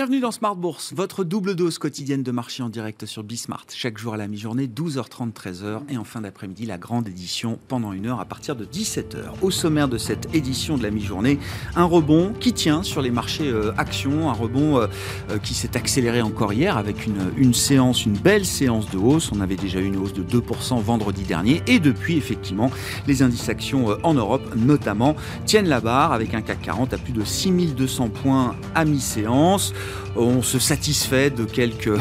Bienvenue dans Smart Bourse, votre double dose quotidienne de marché en direct sur Bismart. Chaque jour à la mi-journée, 12h30, 13h et en fin d'après-midi, la grande édition pendant une heure à partir de 17h. Au sommaire de cette édition de la mi-journée, un rebond qui tient sur les marchés euh, actions, un rebond euh, euh, qui s'est accéléré encore hier avec une, séance, une belle séance de hausse. On avait déjà eu une hausse de 2% vendredi dernier et depuis, effectivement, les indices actions en Europe notamment tiennent la barre avec un CAC 40 à plus de 6200 points à mi-séance. On se satisfait de quelques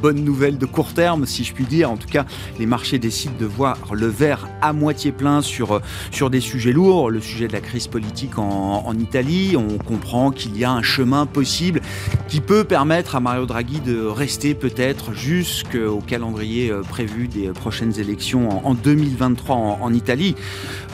bonne nouvelle de court terme, si je puis dire. En tout cas, les marchés décident de voir le verre à moitié plein sur, euh, sur des sujets lourds. Le sujet de la crise politique en, Italie, on comprend qu'il y a un chemin possible qui peut permettre à Mario Draghi de rester peut-être jusqu'au calendrier euh, prévu des prochaines élections en, 2023 en, Italie.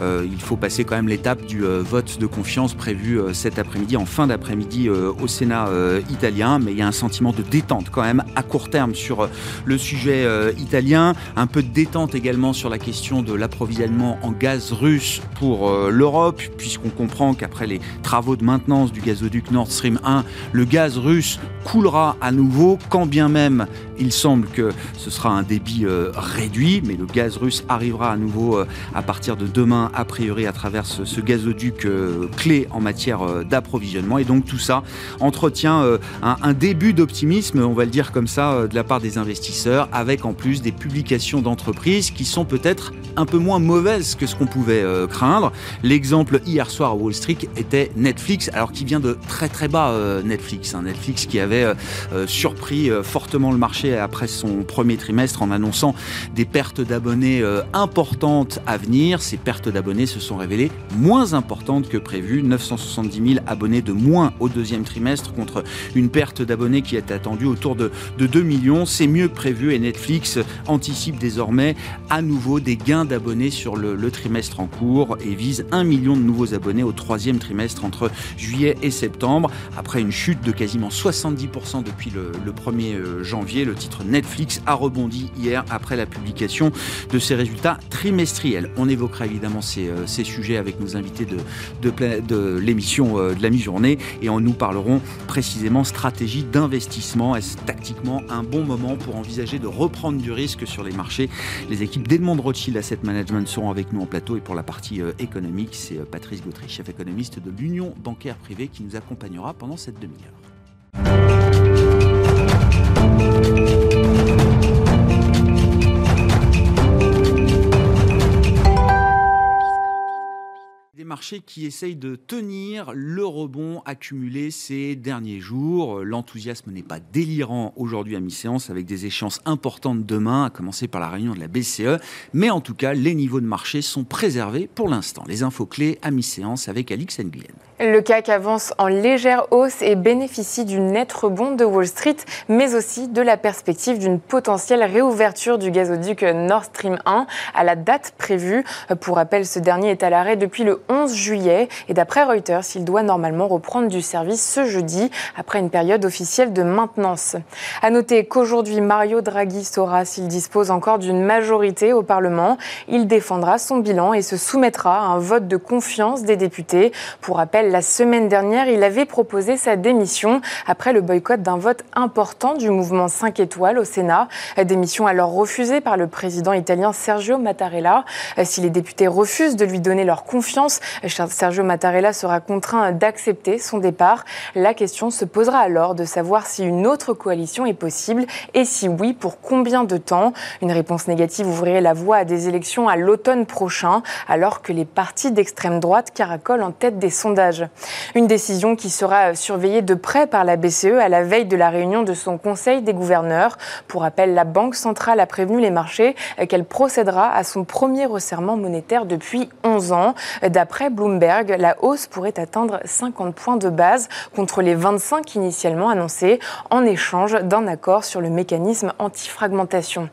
Euh, il faut passer quand même l'étape du vote de confiance prévu cet après-midi, en fin d'après-midi au Sénat italien, mais il y a un sentiment de détente quand même à court terme sur euh, le sujet euh, italien, un peu de détente également sur la question de l'approvisionnement en gaz russe pour euh, l'Europe, puisqu'on comprend qu'après les travaux de maintenance du gazoduc Nord Stream 1, le gaz russe coulera à nouveau, quand bien même il semble que ce sera un débit réduit, mais le gaz russe arrivera à nouveau à partir de demain, a priori, à travers ce, gazoduc clé en matière d'approvisionnement. Et donc tout ça entretient un, un début d'optimisme, on va le dire comme ça, de la part des investisseurs, avec en plus des publications d'entreprises qui sont peut-être un peu moins mauvaises que ce qu'on pouvait euh, craindre. L'exemple hier soir à Wall Street était Netflix, alors qui vient de très très bas euh, Netflix. Hein. Netflix qui avait euh, surpris fortement le marché après son premier trimestre en annonçant des pertes d'abonnés importantes à venir. Ces pertes d'abonnés se sont révélées moins importantes que prévu. 970 000 abonnés de moins au deuxième trimestre contre une perte d'abonnés qui est attendue autour de, de 2 millions c'est mieux que prévu et Netflix anticipe désormais à nouveau des gains d'abonnés sur le, trimestre en cours et vise un million de nouveaux abonnés au troisième trimestre entre juillet et septembre. Après une chute de quasiment 70% depuis le, 1er euh, janvier, le titre Netflix a rebondi hier après la publication de ses résultats trimestriels. On évoquera évidemment ces, euh, sujets avec nos invités de, de, l'émission euh, de la mi-journée et en nous parlerons précisément stratégie d'investissement. Est-ce tactiquement un bon moment pour envisager de reprendre du risque sur les marchés. Les équipes d'Edmond Rothschild Asset Management seront avec nous en plateau et pour la partie euh, économique, c'est euh, Patrice Gautry, chef économiste de l'Union bancaire privée qui nous accompagnera pendant cette demi-heure. Marché qui essaye de tenir le rebond accumulé ces derniers jours. L'enthousiasme n'est pas délirant aujourd'hui à mi-séance avec des échéances importantes demain, à commencer par la réunion de la BCE. Mais en tout cas, les niveaux de marché sont préservés pour l'instant. Les infos clés à mi-séance avec Alix Nguyen. Le CAC avance en légère hausse et bénéficie du net rebond de Wall Street, mais aussi de la perspective d'une potentielle réouverture du gazoduc Nord Stream 1 à la date prévue. Pour rappel, ce dernier est à l'arrêt depuis le 11 juillet et d'après Reuters, il doit normalement reprendre du service ce jeudi après une période officielle de maintenance. À noter qu'aujourd'hui, Mario Draghi saura s'il dispose encore d'une majorité au Parlement. Il défendra son bilan et se soumettra à un vote de confiance des députés. Pour rappel, la semaine dernière, il avait proposé sa démission après le boycott d'un vote important du mouvement 5 étoiles au Sénat. Démission alors refusée par le président italien Sergio Mattarella. Si les députés refusent de lui donner leur confiance, Sergio Mattarella sera contraint d'accepter son départ. La question se posera alors de savoir si une autre coalition est possible et si oui, pour combien de temps. Une réponse négative ouvrirait la voie à des élections à l'automne prochain, alors que les partis d'extrême droite caracolent en tête des sondages. Une décision qui sera surveillée de près par la BCE à la veille de la réunion de son Conseil des gouverneurs. Pour rappel, la Banque centrale a prévenu les marchés qu'elle procédera à son premier resserrement monétaire depuis 11 ans. Bloomberg, la hausse pourrait atteindre 50 points de base contre les 25 initialement annoncés en échange d'un accord sur le mécanisme anti-fragmentation.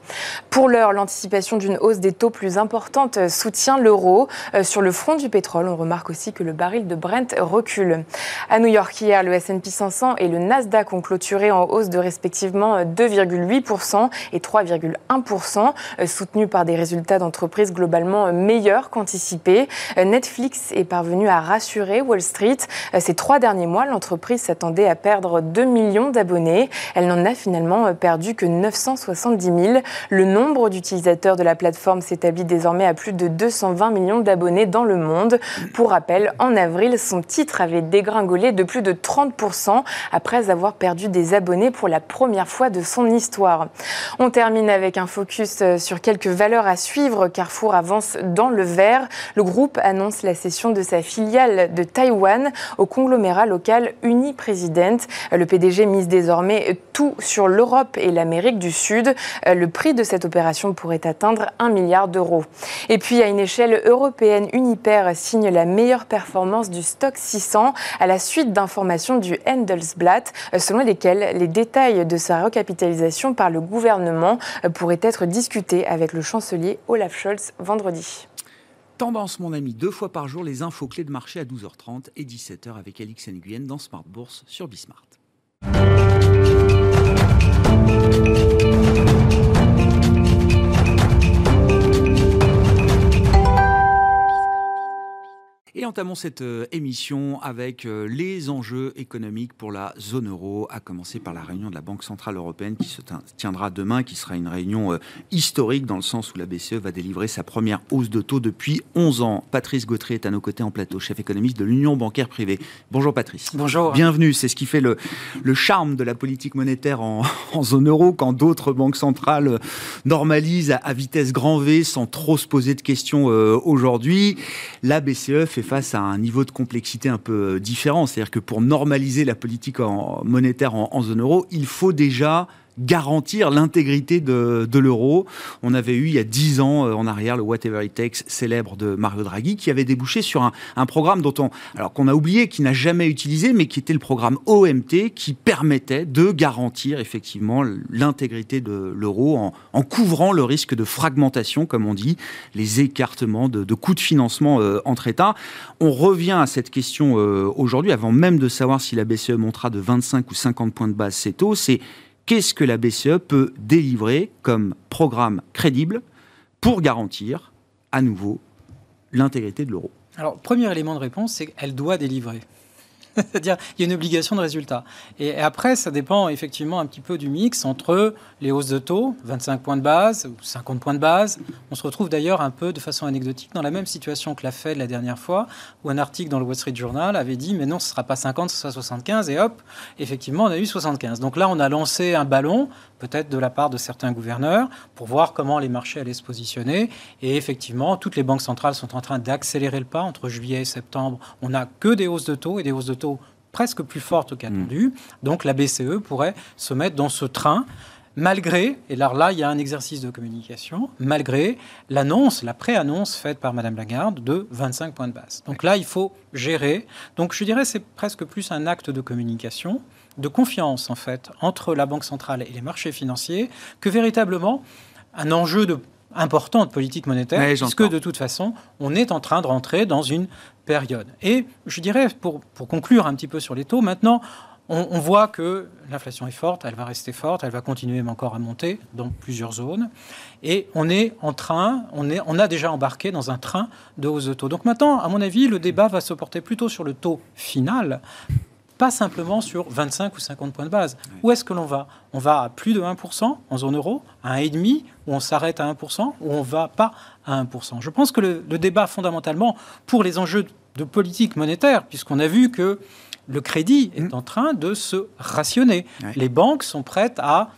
Pour l'heure, l'anticipation d'une hausse des taux plus importante soutient l'euro. Sur le front du pétrole, on remarque aussi que le baril de Brent recule. À New York hier, le S&P 500 et le Nasdaq ont clôturé en hausse de respectivement 2,8% et 3,1%, soutenus par des résultats d'entreprises globalement meilleurs qu'anticipés. Netflix Est parvenue à rassurer Wall Street. Ces trois derniers mois, l'entreprise s'attendait à perdre 2 millions d'abonnés. Elle n'en a finalement perdu que 970 000. Le nombre d'utilisateurs de la plateforme s'établit désormais à plus de 220 millions d'abonnés dans le monde. Pour rappel, en avril, son titre avait dégringolé de plus de 30% après avoir perdu des abonnés pour la première fois de son histoire. On termine avec un focus euh, sur quelques valeurs à suivre. Carrefour avance dans le vert. Le groupe annonce la de sa filiale de Taïwan au conglomérat local Uni-President. Le PDG mise désormais tout sur l'Europe et l'Amérique du Sud. Le prix de cette opération pourrait atteindre 1 milliard d'euros. Et puis, à une échelle européenne, Uniper signe la meilleure performance du stock 600 à la suite d'informations du Handelsblatt, selon lesquelles les détails de sa recapitalisation par le gouvernement pourraient être discutés avec le chancelier Olaf Scholz vendredi. Tendance, mon ami, deux fois par jour, les infos clés de marché à 12h30 et 17h avec Alix Nguyen dans Smart Bourse sur Bismart. Et entamons cette euh, émission avec euh, les enjeux économiques pour la zone euro, à commencer par la réunion de la Banque Centrale Européenne qui se tiendra demain, qui sera une réunion euh, historique dans le sens où la BCE va délivrer sa première hausse de taux depuis 11 ans. Patrice Gautry est à nos côtés en plateau, chef économiste de l'Union bancaire privée. Bonjour Patrice. Bonjour. Bienvenue, c'est ce qui fait le, le charme de la politique monétaire en, zone euro quand d'autres banques centrales normalisent à, à, vitesse grand V sans trop se poser de questions aujourd'hui. La BCE fait face à un niveau de complexité un peu euh, différent. C'est-à-dire que pour normaliser la politique monétaire en, zone euro, il faut déjà garantir l'intégrité de, l'euro. On avait eu il y a dix ans euh, en arrière le Whatever It Takes célèbre de Mario Draghi qui avait débouché sur un, programme dont on, alors qu'on a oublié, qui n'a jamais utilisé, mais qui était le programme OMT qui permettait de garantir effectivement l'intégrité de l'euro en, couvrant le risque de fragmentation, comme on dit, les écartements de, coûts de financement euh, entre États. On revient à cette question euh, aujourd'hui, avant même de savoir si la BCE montera de 25 ou 50 points de base ces taux, c'est qu'est-ce que la BCE peut délivrer comme programme crédible pour garantir à nouveau l'intégrité de l'euro? Alors, premier élément de réponse, c'est qu'elle doit délivrer. C'est-à-dire, il y a une obligation de résultat. Et après, ça dépend effectivement un petit peu du mix entre les hausses de taux, 25 points de base ou 50 points de base. On se retrouve d'ailleurs un peu de façon anecdotique dans la même situation que la Fed la dernière fois, où un article dans le Wall Street Journal avait dit mais non, ce ne sera pas 50, ce sera 75, et hop, effectivement, on a eu 75. Donc là, on a lancé un ballon, peut-être de la part de certains gouverneurs, pour voir comment les marchés allaient se positionner. Et effectivement, toutes les banques centrales sont en train d'accélérer le pas entre juillet et septembre. On n'a que des hausses de taux et des hausses de taux presque plus fortes qu'attendues. Mmh. Donc la BCE pourrait se mettre dans ce train malgré, et alors là, il y a un exercice de communication, malgré l'annonce, la pré-annonce faite par Madame Lagarde de 25 points de base. Donc là, il faut gérer. Donc je dirais c'est presque plus un acte de communication, de confiance en fait, entre la Banque centrale et les marchés financiers, que véritablement un enjeu de important de politique monétaire, puisque de toute façon, on est en train de rentrer dans une période. Et je dirais, pour, pour conclure un petit peu sur les taux, maintenant, on, voit que l'inflation est forte, elle va rester forte, elle va continuer même encore à monter dans plusieurs zones. Et on est en train, on, est, on a déjà embarqué dans un train de hausse de taux. Donc maintenant, à mon avis, le débat va se porter plutôt sur le taux final, pas simplement sur 25 ou 50 points de base. Où est-ce que l'on va? On va à plus de 1% en zone euro, à 1,5%, ou on s'arrête à 1%, ou on ne va pas à 1%. Je pense que le, le débat fondamentalement, pour les enjeux de politique monétaire, puisqu'on a vu que le crédit est mmh. en train de se rationner. Les banques sont prêtes à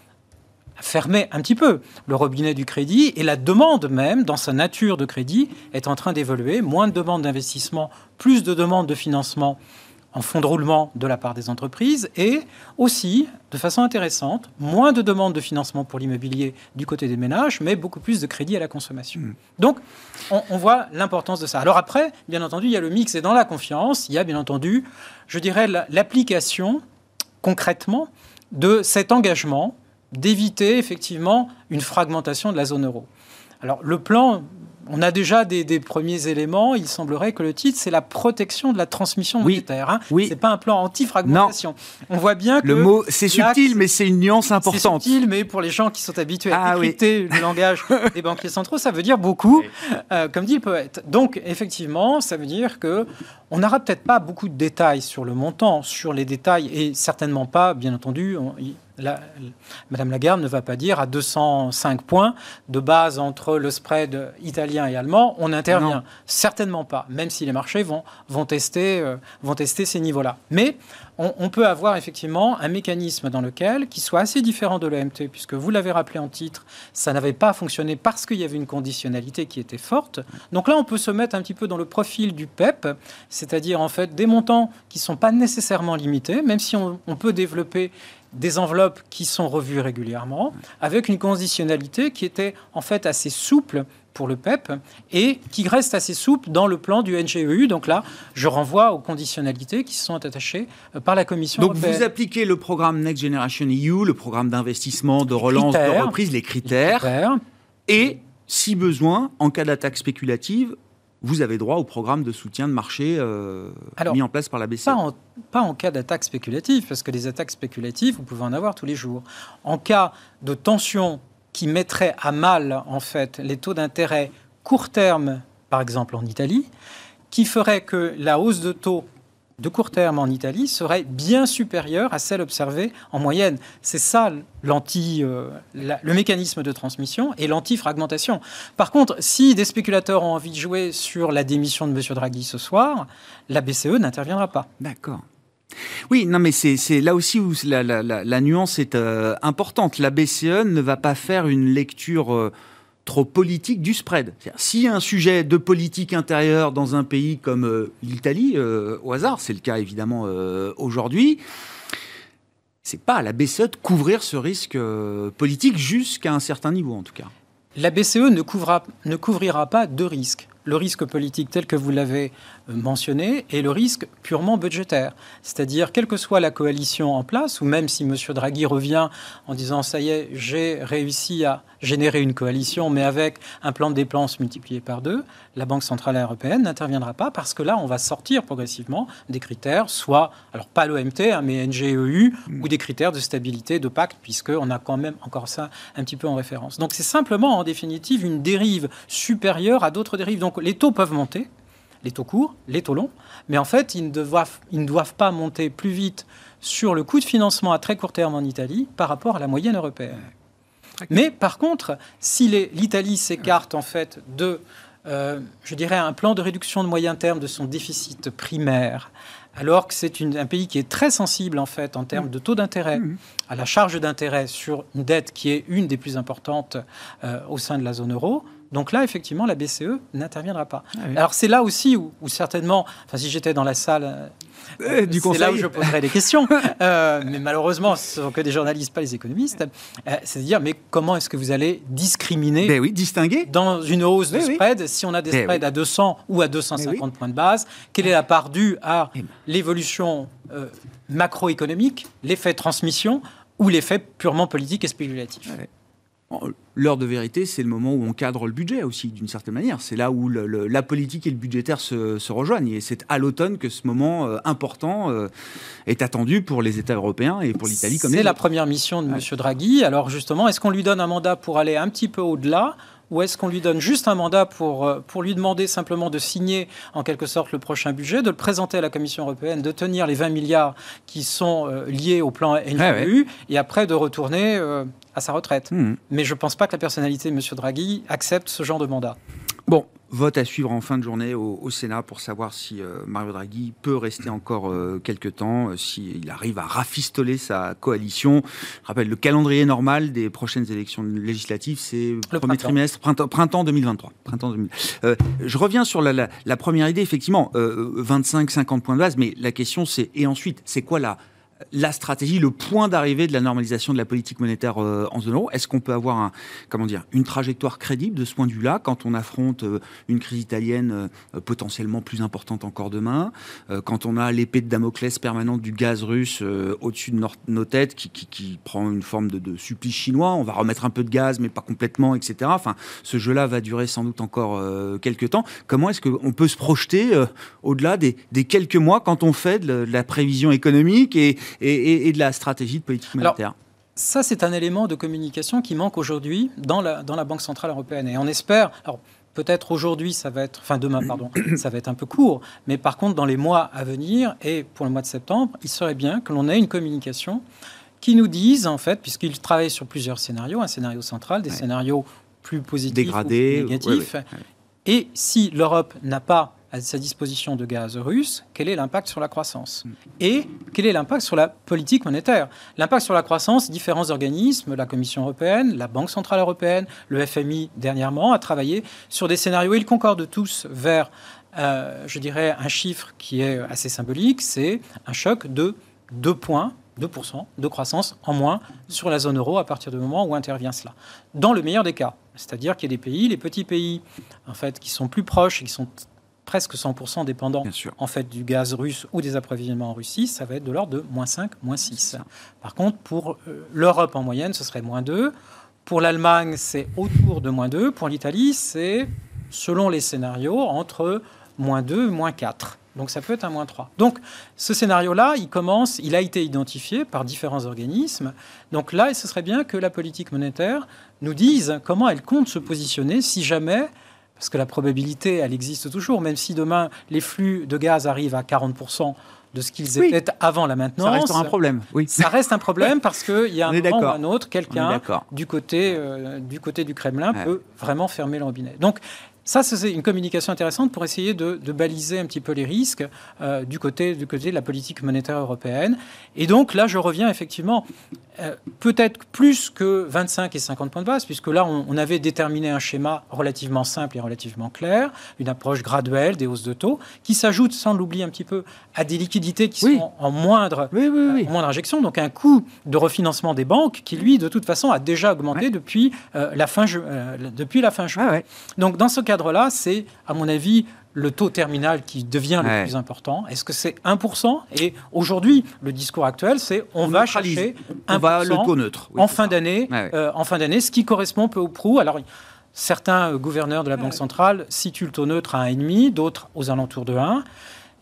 fermer un petit peu le robinet du crédit et la demande même, dans sa nature de crédit, est en train d'évoluer. Moins de demandes d'investissement, plus de demandes de financement en fonds de roulement de la part des entreprises et aussi, de façon intéressante, moins de demandes de financement pour l'immobilier du côté des ménages, mais beaucoup plus de crédit à la consommation. Mm. Donc, on, voit l'importance de ça. Alors après, bien entendu, il y a le mix et dans la confiance, il y a bien entendu, je dirais, l'application concrètement de cet engagement d'éviter effectivement une fragmentation de la zone euro. Alors le plan on a déjà des, premiers éléments. Il semblerait que le titre, c'est la protection de la transmission monétaire. Hein. Oui. C'est pas un plan anti-fragmentation. On voit bien que le mot, c'est subtil, mais c'est une nuance importante. C'est subtil, mais pour les gens qui sont habitués à ah, le langage des banquiers centraux, ça veut dire beaucoup, euh, comme dit le poète. Donc, effectivement, ça veut dire que on n'aura peut-être pas beaucoup de détails sur le montant, sur les détails, et certainement pas, bien entendu, Madame Lagarde ne va pas dire à 205 points de base entre le spread italien et allemand, on intervient. Certainement pas, même si les marchés vont, vont, tester, euh, vont tester ces niveaux-là. Mais on, peut avoir effectivement un mécanisme dans lequel, qui soit assez différent de l'OMT, puisque vous l'avez rappelé en titre, ça n'avait pas fonctionné parce qu'il y avait une conditionnalité qui était forte. Donc là, on peut se mettre un petit peu dans le profil du PEP, c'est-à-dire en fait des montants qui ne sont pas nécessairement limités, même si on peut développer des enveloppes qui sont revues régulièrement, avec une conditionnalité qui était en fait assez souple pour le PEP et qui reste assez souple dans le plan du NGEU. Donc là, je renvoie aux conditionnalités qui sont attachées euh, par la Commission Donc vous appliquez le programme Next Generation EU, le programme d'investissement, de relance, de reprise, les critères, les critères. Et si besoin, en cas d'attaque spéculative, vous avez droit au programme de soutien de marché euh, mis en place par la BCE. Pas en, pas en cas d'attaque spéculative, parce que les attaques spéculatives, vous pouvez en avoir tous les jours. En cas de tension qui mettrait à mal, en fait, les taux d'intérêt court terme, par exemple en Italie, qui ferait que la hausse de taux de court terme en Italie serait bien supérieure à celle observée en moyenne. C'est ça l'anti, euh, le mécanisme de transmission et l'anti-fragmentation. Par contre, si des spéculateurs ont envie de jouer sur la démission de M. Draghi ce soir, la BCE n'interviendra pas. D'accord. Oui, non, mais c'est là aussi où la, nuance est euh, importante. La BCE ne va pas faire une lecture... Euh, trop politique du spread. A un sujet de politique intérieure dans un pays comme euh, l'Italie, euh, au hasard, c'est le cas évidemment euh, aujourd'hui, c'est pas à la BCE de couvrir ce risque politique jusqu'à un certain niveau en tout cas. La BCE ne, ne couvrira pas deux risques le risque politique tel que vous l'avez mentionné et le risque purement budgétaire. C'est-à-dire, quelle que soit la coalition en place, ou même si M. Draghi revient en disant ça y est, j'ai réussi à générer une coalition, mais avec un plan de dépenses multiplié par deux, la Banque Centrale Européenne n'interviendra pas parce que là, on va sortir progressivement des critères, soit, alors pas l'OMT, hein, mais NGEU, mm. ou des critères de stabilité, de pacte, puisqu'on a quand même encore ça un petit peu en référence. Donc c'est simplement, en définitive, une dérive supérieure à d'autres dérives. Donc les taux peuvent monter, les taux courts, les taux longs, mais en fait, ils ne doivent, ils ne doivent pas monter plus vite sur le coût de financement à très court terme en Italie par rapport à la moyenne européenne. Mais par contre, si l'Italie s'écarte en fait de, euh, je dirais, un plan de réduction de moyen terme de son déficit primaire, alors que c'est un pays qui est très sensible en fait en termes de taux d'intérêt, mmh. à la charge d'intérêt sur une dette qui est une des plus importantes euh, au sein de la zone euro, donc là, effectivement, la BCE n'interviendra pas. Ah Alors c'est là aussi où, certainement, enfin si j'étais dans la salle, euh, euh, c'est là où je poserais des questions. Euh, mais malheureusement, ce sont que des journalistes, pas les économistes. c'est à dire, mais comment est-ce que vous allez discriminer, ben oui, distinguer. dans une hausse de ben spread si on a des ben spreads à 200 ou à 250 points de base? Quelle est la part due à eh l'évolution macroéconomique, l'effet transmission ou l'effet purement politique et spéculatif? L'heure de vérité, c'est le moment où on cadre le budget aussi, d'une certaine manière. C'est là où la politique et le budgétaire se, rejoignent. Et c'est à l'automne que ce moment euh, important euh, est attendu pour les États européens et pour l'Italie comme C'est la première mission de M. Draghi. Alors justement, est-ce qu'on lui donne un mandat pour aller un petit peu au-delà ou est-ce qu'on lui donne juste un mandat pour, euh, pour lui demander simplement de signer en quelque sorte le prochain budget, de le présenter à la Commission européenne, de tenir les 20 milliards qui sont euh, liés au plan NGU, et après de retourner euh, à sa retraite? Mmh. Mais je ne pense pas que la personnalité de M. Draghi accepte ce genre de mandat. Bon, Vote à suivre en fin de journée au, Sénat pour savoir si euh, Mario Draghi peut rester encore euh, quelques temps, euh, s'il arrive à rafistoler sa coalition. Je rappelle, le calendrier normal des prochaines élections législatives, c'est le premier trimestre, printemps, printemps 2023. Printemps 2000. je reviens sur la, la première idée, effectivement, 25-50 points de base, mais la question c'est, et ensuite, c'est quoi la la stratégie, le point d'arrivée de la normalisation de la politique monétaire euh, en zone euro Est-ce qu'on peut avoir un, comment dire, une trajectoire crédible de ce point de vue-là quand on affronte euh, une crise italienne euh, potentiellement plus importante encore demain, quand on a l'épée de Damoclès permanente du gaz russe au-dessus de nos, têtes qui, prend une forme de, supplice chinois On va remettre un peu de gaz, mais pas complètement, etc. Enfin, ce jeu-là va durer sans doute encore quelques temps. Comment est-ce qu'on peut se projeter au-delà des, des, quelques mois quand on fait de la prévision économique et, et, de la stratégie de politique monétaire ça, c'est un élément de communication qui manque aujourd'hui dans la, dans la Banque Centrale Européenne. Et on espère, alors peut-être aujourd'hui, ça va être, enfin demain, pardon, ça va être un peu court, mais par contre, dans les mois à venir et pour le mois de septembre, il serait bien que l'on ait une communication qui nous dise, en fait, puisqu'ils travaillent sur plusieurs scénarios, un scénario central, des scénarios plus positifs Dégradés, ou négatifs. et si l'Europe n'a pas à sa disposition de gaz russe, quel est l'impact sur la croissance. Et quel est l'impact sur la politique monétaire? L'impact sur la croissance, différents organismes, la Commission européenne, la Banque centrale européenne, le FMI dernièrement, a travaillé sur des scénarios. Ils concordent tous vers, euh, je dirais, un chiffre qui est assez symbolique, c'est un choc de 2 points 2% de croissance en moins sur la zone euro à partir du moment où intervient cela. Dans le meilleur des cas, c'est-à-dire qu'il y a des pays, les petits pays, en fait, qui sont plus proches et qui sont presque 100% dépendant en fait du gaz russe ou des approvisionnements en Russie, ça va être de l'ordre de moins 5, moins 6. Par contre, pour euh, l'Europe en moyenne, ce serait moins 2. Pour l'Allemagne, c'est autour de moins 2. Pour l'Italie, c'est, selon les scénarios, entre moins 2 et moins 4. Donc ça peut être un moins 3. Donc ce scénario-là, il commence, il a été identifié par différents organismes. Donc là, ce serait bien que la politique monétaire nous dise comment elle compte se positionner si jamais parce que la probabilité, elle existe toujours, même si demain les flux de gaz arrivent à 40% de ce qu'ils étaient avant la maintenance. Ça reste un problème. Oui. Ça reste un problème parce qu'il y a un moment ou un autre, quelqu'un du, côté, euh, du côté du Kremlin peut vraiment fermer le robinet. Donc ça, c'est une communication intéressante pour essayer de, baliser un petit peu les risques euh, du, côté, du côté de la politique monétaire européenne. Et donc là, je reviens effectivement euh, peut-être plus que 25 et 50 points de base, puisque là, on, avait déterminé un schéma relativement simple et relativement clair, une approche graduelle des hausses de taux, qui s'ajoute, sans l'oublier un petit peu, à des liquidités qui sont en moindre, euh, moindre injection, donc un coût de refinancement des banques qui, lui, de toute façon, a déjà augmenté depuis, la fin depuis la fin juin. Donc dans ce cas là c'est, à mon avis, le taux terminal qui devient le plus important. Est-ce que c'est 1% Et aujourd'hui, le discours actuel, c'est on, va chercher 1% va le taux neutre. en, fin d'année, euh, en fin d'année, ce qui correspond peu au prou. Alors, certains euh, gouverneurs de la Banque centrale situent le taux neutre à 1,5, d'autres aux alentours de 1.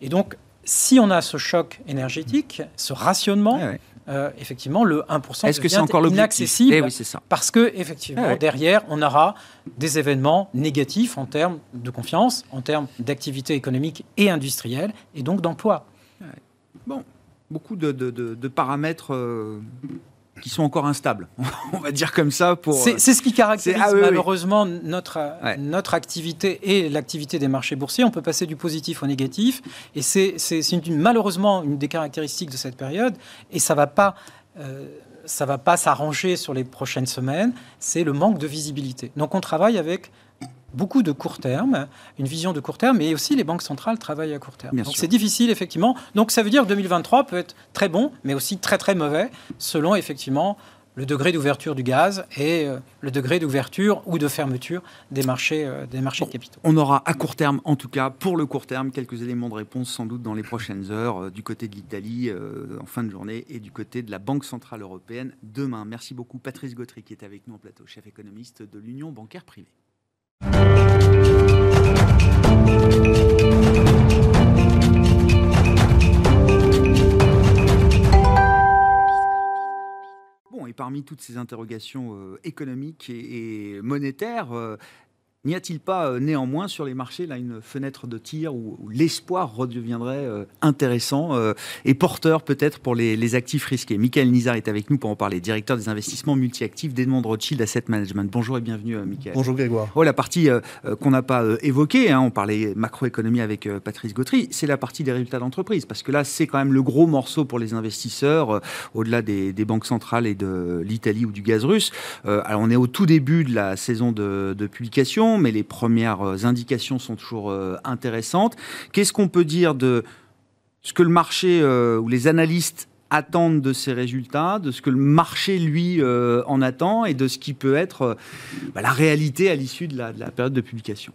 Et donc, si on a ce choc énergétique, ce rationnement, euh, effectivement, le 1% Est-ce que c'est encore inaccessible eh ça. parce que effectivement, ah derrière, on aura des événements négatifs en termes de confiance, en termes d'activité économique et industrielle, et donc d'emploi. Bon, beaucoup de, paramètres euh, qui sont encore instables, on va dire comme ça. Pour c'est, ce qui caractérise ah malheureusement notre notre activité et l'activité des marchés boursiers. On peut passer du positif au négatif, et c'est, malheureusement une des caractéristiques de cette période, et ça va pas. Euh, ça va pas s'arranger sur les prochaines semaines, c'est le manque de visibilité. Donc on travaille avec beaucoup de court terme, une vision de court terme, mais aussi les banques centrales travaillent à court terme. Donc c'est difficile, effectivement. Donc ça veut dire que 2023 peut être très bon, mais aussi très très mauvais, selon effectivement le degré d'ouverture du gaz et euh, le degré d'ouverture ou de fermeture des marchés, euh, des marchés de capitaux. On aura à court terme, en tout cas pour le court terme, quelques éléments de réponse sans doute dans les prochaines heures, euh, du côté de l'Italie en fin de journée et du côté de la Banque Centrale Européenne demain. Merci beaucoup Patrice Gautry qui est avec nous en plateau, chef économiste de l'Union bancaire privée. Et parmi toutes ces interrogations euh, économiques et, monétaires, euh, N'y a-t-il pas euh, néanmoins sur les marchés là une fenêtre de tir où, l'espoir redeviendrait euh, intéressant euh, et porteur peut-être pour les, actifs risqués? Michael Nizar est avec nous pour en parler, directeur des investissements multi-actifs d'Edmond Rothschild Asset Management. Bonjour et bienvenue Michael. Bonjour Grégoire. Oh, la partie qu'on n'a pas évoquée, hein, on parlait macroéconomie avec Patrice Gautry, c'est la partie des résultats d'entreprise parce que là c'est quand même le gros morceau pour les investisseurs au-delà des, banques centrales et de l'Italie ou du gaz russe. alors on est au tout début de la saison de publication mais les premières euh, indications sont toujours euh, intéressantes. Qu'est-ce qu'on peut dire de ce que le marché euh, ou les analystes attendent de ces résultats, de ce que le marché, lui, en attend et de ce qui peut être bah, la réalité à l'issue de la période de publication?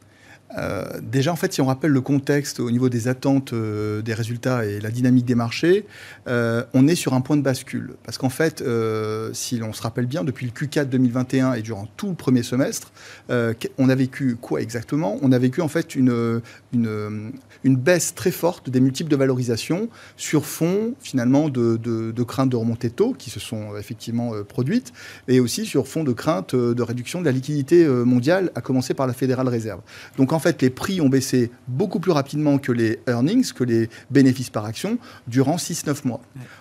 Euh, déjà, en fait, si on rappelle le contexte au niveau des attentes euh, des résultats et la dynamique des marchés, euh, on est sur un point de bascule. Parce qu'en fait, si l'on se rappelle bien, depuis le Q4 2021 et durant tout le premier semestre, on a vécu quoi exactement? On a vécu en fait une, baisse très forte des multiples de valorisation sur fond finalement de, de, craintes de remontée de taux qui se sont effectivement produites, et aussi sur fond de craintes de réduction de la liquidité mondiale, à commencer par la Fédérale Réserve. Donc fait, les prix ont baissé beaucoup plus rapidement que les earnings, que les bénéfices par action, durant 6-9 mois.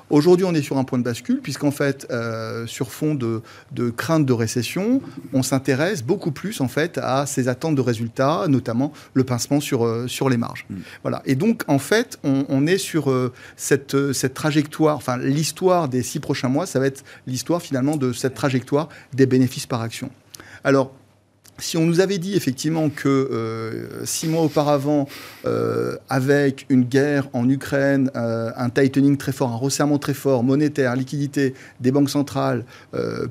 Aujourd'hui, on est sur un point de bascule, puisqu'en fait, euh, sur fond de, de, crainte de récession, on s'intéresse beaucoup plus en fait à ces attentes de résultats, notamment le pincement sur, euh, sur les marges. Mm. Voilà. Et donc, en fait, on, est sur euh, cette, cette trajectoire, enfin, l'histoire des six prochains mois, ça va être l'histoire finalement de cette trajectoire des bénéfices par action. Alors, si on nous avait dit effectivement que euh, six mois auparavant, euh, avec une guerre en Ukraine, euh, un tightening très fort, un resserrement très fort, monétaire, liquidité des banques centrales,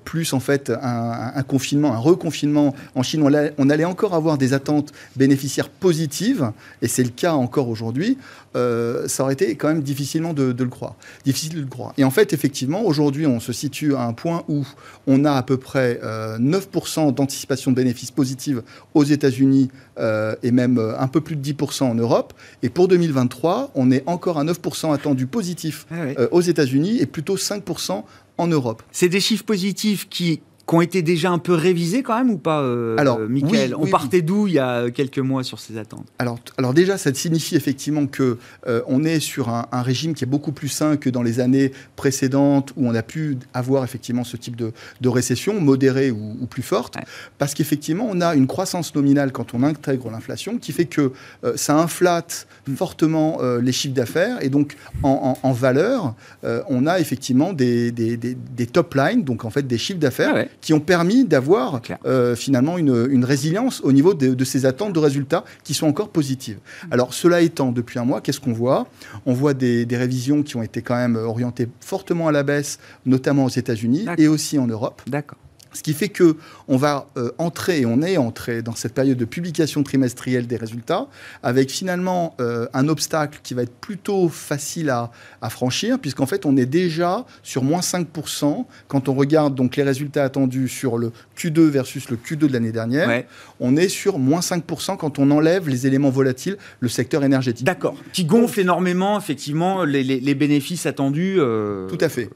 plus en fait un, confinement, un reconfinement en Chine, on allait, encore avoir des attentes bénéficiaires positives, et c'est le cas encore aujourd'hui, ça aurait été quand même difficilement de, de, le croire. Difficile de le croire. Et en fait, effectivement, aujourd'hui, on se situe à un point où on a à peu près 9% d'anticipation de bénéfices positive aux États-Unis euh, et même euh, un peu plus de 10% en Europe. Et pour 2023, on est encore à 9% attendu positif ah euh, aux États-Unis et plutôt 5% en Europe. C'est des chiffres positifs qui qui ont été déjà un peu révisés quand même ou pas, euh, alors, Michael? On partait d'où il y a quelques mois sur ces attentes? Alors, alors déjà, ça signifie effectivement que euh, on est sur un, régime qui est beaucoup plus sain que dans les années précédentes où on a pu avoir effectivement ce type de, de récession, modérée ou, plus forte, parce qu'effectivement, on a une croissance nominale quand on intègre l'inflation qui fait que euh, ça inflate mm. fortement les chiffres d'affaires et donc en, en, valeur, on a effectivement des, des, des, top lines, donc en fait des chiffres d'affaires. Ah qui ont permis d'avoir euh, finalement une, résilience au niveau de, ces attentes de résultats qui sont encore positives. Mmh. Alors cela étant, depuis un mois, qu'est-ce qu'on voit? On voit des, des, révisions qui ont été quand même orientées fortement à la baisse, notamment aux États-Unis et aussi en Europe. D'accord. Ce qui fait que on va euh, entrer, et on est entré dans cette période de publication trimestrielle des résultats, avec finalement euh, un obstacle qui va être plutôt facile à, franchir, puisqu'en fait on est déjà sur moins 5% quand on regarde donc les résultats attendus sur le Q2 versus le Q2 de l'année dernière. On est sur moins 5% quand on enlève les éléments volatiles, le secteur énergétique. D'accord. Qui gonfle énormément, effectivement, les, bénéfices attendus. Euh, Tout à fait.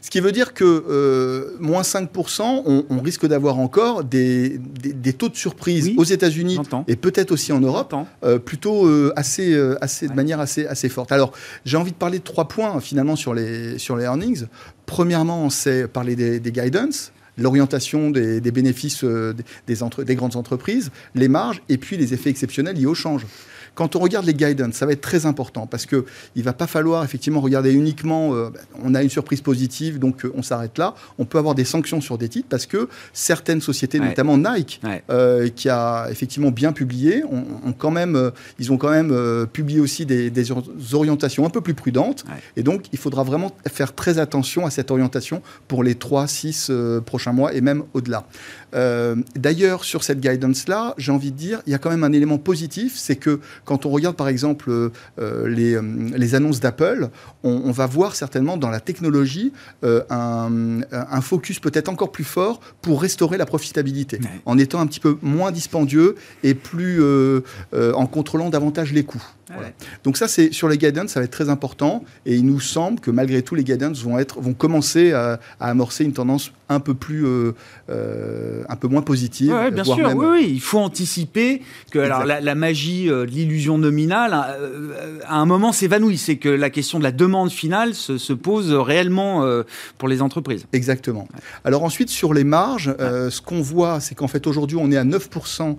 Ce qui veut dire que euh, moins 5%, on, risque d'avoir encore des, taux de surprise aux États-Unis et peut-être aussi en Europe, euh, plutôt euh, assez, assez, de manière assez, assez forte. Alors, j'ai envie de parler de trois points finalement sur les, sur les earnings. Premièrement, c'est parler des, des guidance l'orientation des, bénéfices des, des, grandes entreprises, les marges et puis les effets exceptionnels liés au change. Quand on regarde les guidance, ça va être très important parce que il va pas falloir effectivement regarder uniquement. Euh, on a une surprise positive, donc euh, on s'arrête là. On peut avoir des sanctions sur des titres parce que certaines sociétés, notamment Nike, euh, qui a effectivement bien publié, ont, quand même, ils ont quand même publié aussi des, orientations un peu plus prudentes. Et donc, il faudra vraiment faire très attention à cette orientation pour les 3-6 prochains mois et même au-delà. D'ailleurs, sur cette guidance-là, j'ai envie de dire, il y a quand même un élément positif, c'est que quand on regarde par exemple euh, euh, les, euh, les, annonces d'Apple, on, va voir certainement dans la technologie un, un, focus peut-être encore plus fort pour restaurer la profitabilité, en étant un petit peu moins dispendieux et plus en contrôlant davantage les coûts. Donc ça, c'est sur les guidance, ça va être très important. Et il nous semble que malgré tout, les guidance vont être, vont commencer à, amorcer une tendance un peu plus, euh, euh, un peu moins positive. Oui, bien sûr. Oui, il faut anticiper que alors la, magie euh, de l'illusion nominale, à un moment s'évanouit. C'est que la question de la demande finale se, pose réellement pour les entreprises. Exactement. Alors ensuite, sur les marges, ce qu'on voit, c'est qu'en fait aujourd'hui, on est à 9% euh,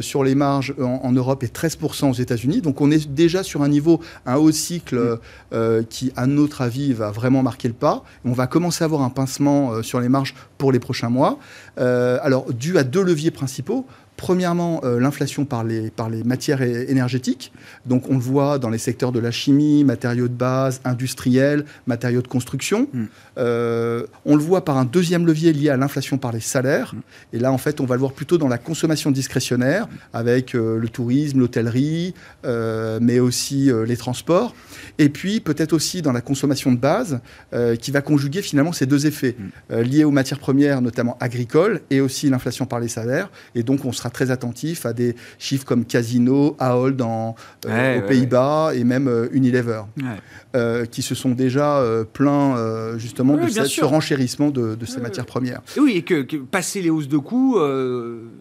sur les marges en, Europe et 13% aux États-Unis. Donc on est déjà sur un niveau, un haut cycle euh, qui, à notre avis, va vraiment marquer le pas. On va commencer à avoir un pincement euh, sur les marges pour les prochains mois. alors, dû à deux leviers principaux. Premièrement, euh, l'inflation par les, par les matières énergétiques. Donc, on le voit dans les secteurs de la chimie, matériaux de base, industriels, matériaux de construction. Mm. Euh, on le voit par un deuxième levier lié à l'inflation par les salaires. Mm. Et là, en fait, on va le voir plutôt dans la consommation discrétionnaire, avec euh, le tourisme, l'hôtellerie, mais aussi les transports. Et puis, peut-être aussi dans la consommation de base, qui va conjuguer finalement ces deux effets, mm. liés aux matières premières, notamment agricoles, et aussi l'inflation par les salaires. Et donc, on sera très attentif à des chiffres comme Casino, Ahold dans, euh, aux Pays-Bas et même euh, Unilever, euh, qui se sont déjà plaints justement de ce renchérissement de, ces matières premières. oui, et que, passer les hausses de coûts,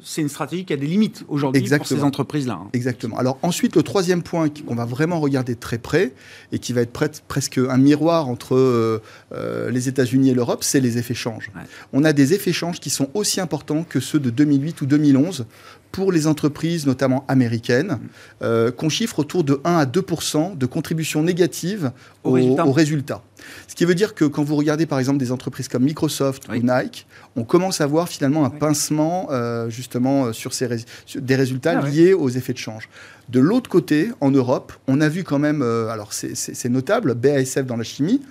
c'est une stratégie qui a des limites aujourd'hui pour ces entreprises-là. Hein. Exactement. Alors ensuite, le troisième point qu'on va vraiment regarder très près et qui va être presque un miroir entre les États-Unis et l'Europe, c'est les effets changes. On a des effets changes qui sont aussi importants que ceux de 2008 ou 2011 pour les entreprises, notamment américaines, euh, qu'on chiffre autour de 1 à 2% de contribution négative aux résultats. Ce qui veut dire que quand vous regardez par exemple des entreprises comme Microsoft ou Nike, on commence à voir finalement un pincement euh, justement euh, sur, ces des résultats ah liés aux effets de change. De l'autre côté, en Europe, on a vu quand même, alors c'est notable, BASF dans la chimie,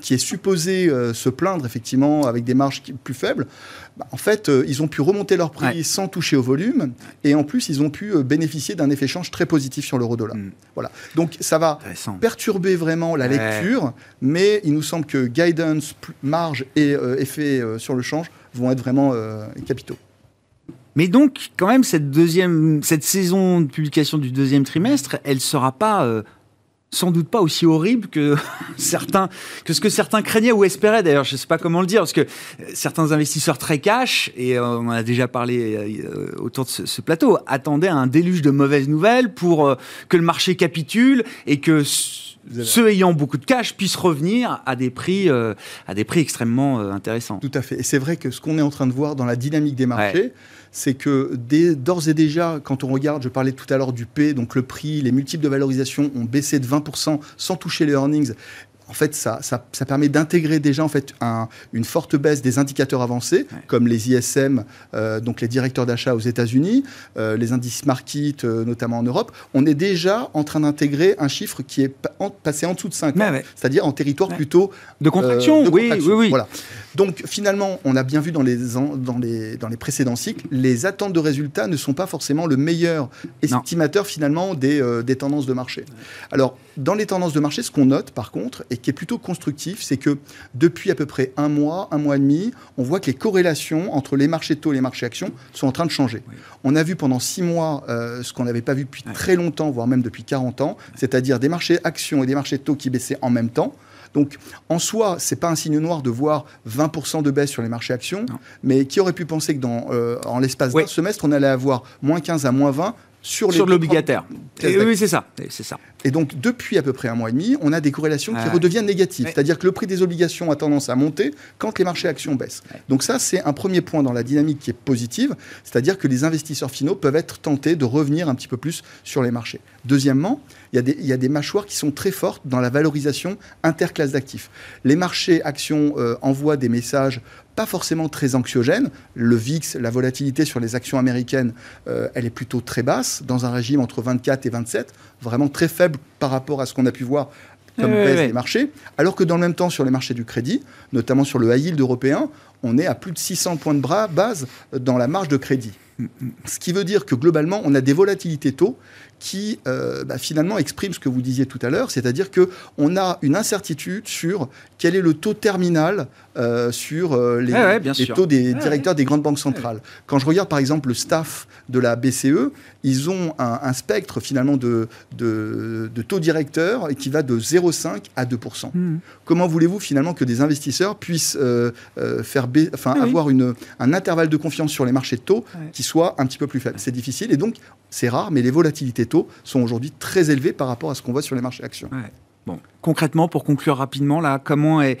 qui est supposé se plaindre effectivement avec des marges plus faibles. Bah, en fait, euh, ils ont pu remonter leur prix sans toucher au volume, et en plus, ils ont pu euh, bénéficier d'un effet change très positif sur l'euro-dollar. Hmm. Voilà. Donc, ça va perturber vraiment la lecture, mais il nous semble que guidance, marge et euh, effet sur le change vont être vraiment capitaux. Mais donc, quand même, cette deuxième, cette saison de publication du deuxième trimestre, elle ne sera pas sans doute pas aussi horrible que certains, que ce que certains craignaient ou espéraient d'ailleurs. Je ne sais pas comment le dire, parce que euh, certains investisseurs très cash, et euh, on en a déjà parlé euh, autour de ce, plateau, attendaient un déluge de mauvaises nouvelles pour que le marché capitule et que ceux ayant beaucoup de cash puissent revenir à des prix, à des prix extrêmement intéressants. Tout à fait. Et c'est vrai que ce qu'on est en train de voir dans la dynamique des marchés, c'est que d'ores et déjà, quand on regarde, je parlais tout à l'heure du P, donc le prix, les multiples de valorisation ont baissé de 20% sans toucher les earnings en fait, ça, ça, permet d'intégrer déjà en fait une forte baisse des indicateurs avancés, comme les ISM, euh, donc les directeurs d'achat aux États-Unis, euh, les indices market, euh, notamment en Europe. On est déjà en train d'intégrer un chiffre qui est passé en dessous de 5 ans, c'est-à-dire en territoire plutôt de contraction. oui, oui, oui. Voilà. Donc finalement, on a bien vu dans les, dans, les, dans les précédents cycles, les attentes de résultats ne sont pas forcément le meilleur estimateur finalement des, des tendances de marché. Alors, dans les tendances de marché, ce qu'on note par contre, et qui est plutôt constructif, c'est que depuis à peu près un mois, un mois et demi, on voit que les corrélations entre les marchés taux et les marchés actions sont en train de changer. On a vu pendant six mois euh, ce qu'on n'avait pas vu depuis très longtemps, voire même depuis 40 ans, c'est-à-dire des marchés actions et des marchés taux qui baissaient en même temps. Donc, en soi, c'est pas un signe noir de voir 20% de baisse sur les marchés actions, mais qui aurait pu penser que dans, euh, en l'espace d'un semestre, on allait avoir moins 15 à moins 20 sur, sur l'obligataire. Oui, c'est ça. C'est ça. Et donc, depuis à peu près un mois et demi, on a des corrélations qui redeviennent négatives. C'est-à-dire que le prix des obligations a tendance à monter quand les marchés actions baissent. Donc ça, c'est un premier point dans la dynamique qui est positive. C'est-à-dire que les investisseurs finaux peuvent être tentés de revenir un petit peu plus sur les marchés. Deuxièmement, il y, a des, il y a des mâchoires qui sont très fortes dans la valorisation interclasse d'actifs. Les marchés actions euh, envoient des messages pas forcément très anxiogènes. Le VIX, la volatilité sur les actions américaines, euh, elle est plutôt très basse, dans un régime entre 24 et 27, vraiment très faible par rapport à ce qu'on a pu voir comme baisse des marchés, alors que dans le même temps, sur les marchés du crédit, notamment sur le high yield européen, on est à plus de 600 points de bras base dans la marge de crédit. Ce qui veut dire que globalement, on a des volatilités taux qui euh, bah, finalement exprime ce que vous disiez tout à l'heure, c'est-à-dire qu'on a une incertitude sur quel est le taux terminal euh, sur euh, les, taux des directeurs des grandes banques centrales. Quand je regarde par exemple le staff de la BCE, ils ont un, spectre finalement de, de, taux directeur qui va de 0,5 à 2% hmm. Comment voulez-vous finalement que des investisseurs puissent faire enfin, avoir une, un intervalle de confiance sur les marchés de taux qui soit un petit peu plus faible C'est difficile et donc c'est rare, mais les volatilités taux sont aujourd'hui très élevées par rapport à ce qu'on voit sur les marchés actions. Bon, concrètement, pour conclure rapidement, là, comment est,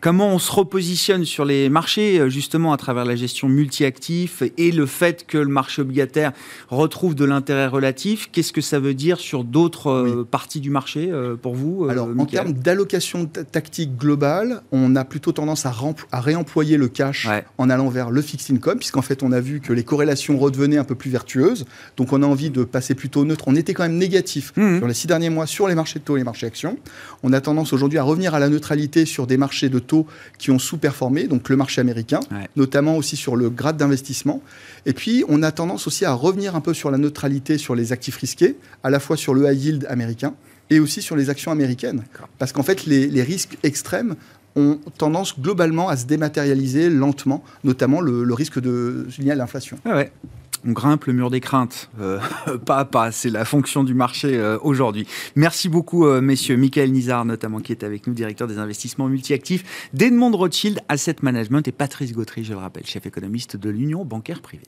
Comment on se repositionne sur les marchés, euh, justement, à travers la gestion multi-actifs et le fait que le marché obligataire retrouve de l'intérêt relatif Qu'est-ce que ça veut dire sur d'autres euh, parties du marché euh, pour vous Alors, en termes d'allocation tactique globale, on a plutôt tendance à, à réemployer le cash en allant vers le fixed income, puisqu'en fait, on a vu que les corrélations redevenaient un peu plus vertueuses. Donc, on a envie de passer plutôt neutre. On était quand même négatif mmh. sur les six derniers mois sur les marchés de taux et les marchés actions. On a tendance aujourd'hui à revenir à la neutralité sur des marchés de taux qui ont sous-performé, donc le marché américain, notamment aussi sur le grade d'investissement. Et puis, on a tendance aussi à revenir un peu sur la neutralité sur les actifs risqués, à la fois sur le high yield américain et aussi sur les actions américaines. Parce qu'en fait, les, risques extrêmes ont tendance globalement à se dématérialiser lentement, notamment le, risque de lié à l'inflation. Ah ouais on grimpe le mur des craintes, euh, pas à pas. C'est la fonction du marché euh, aujourd'hui. Merci beaucoup, euh, messieurs. Michael Nizar, notamment, qui est avec nous, directeur des investissements multi-actifs d'Edmond Rothschild Asset Management, et Patrice Gautry, je le rappelle, chef économiste de l'Union bancaire privée.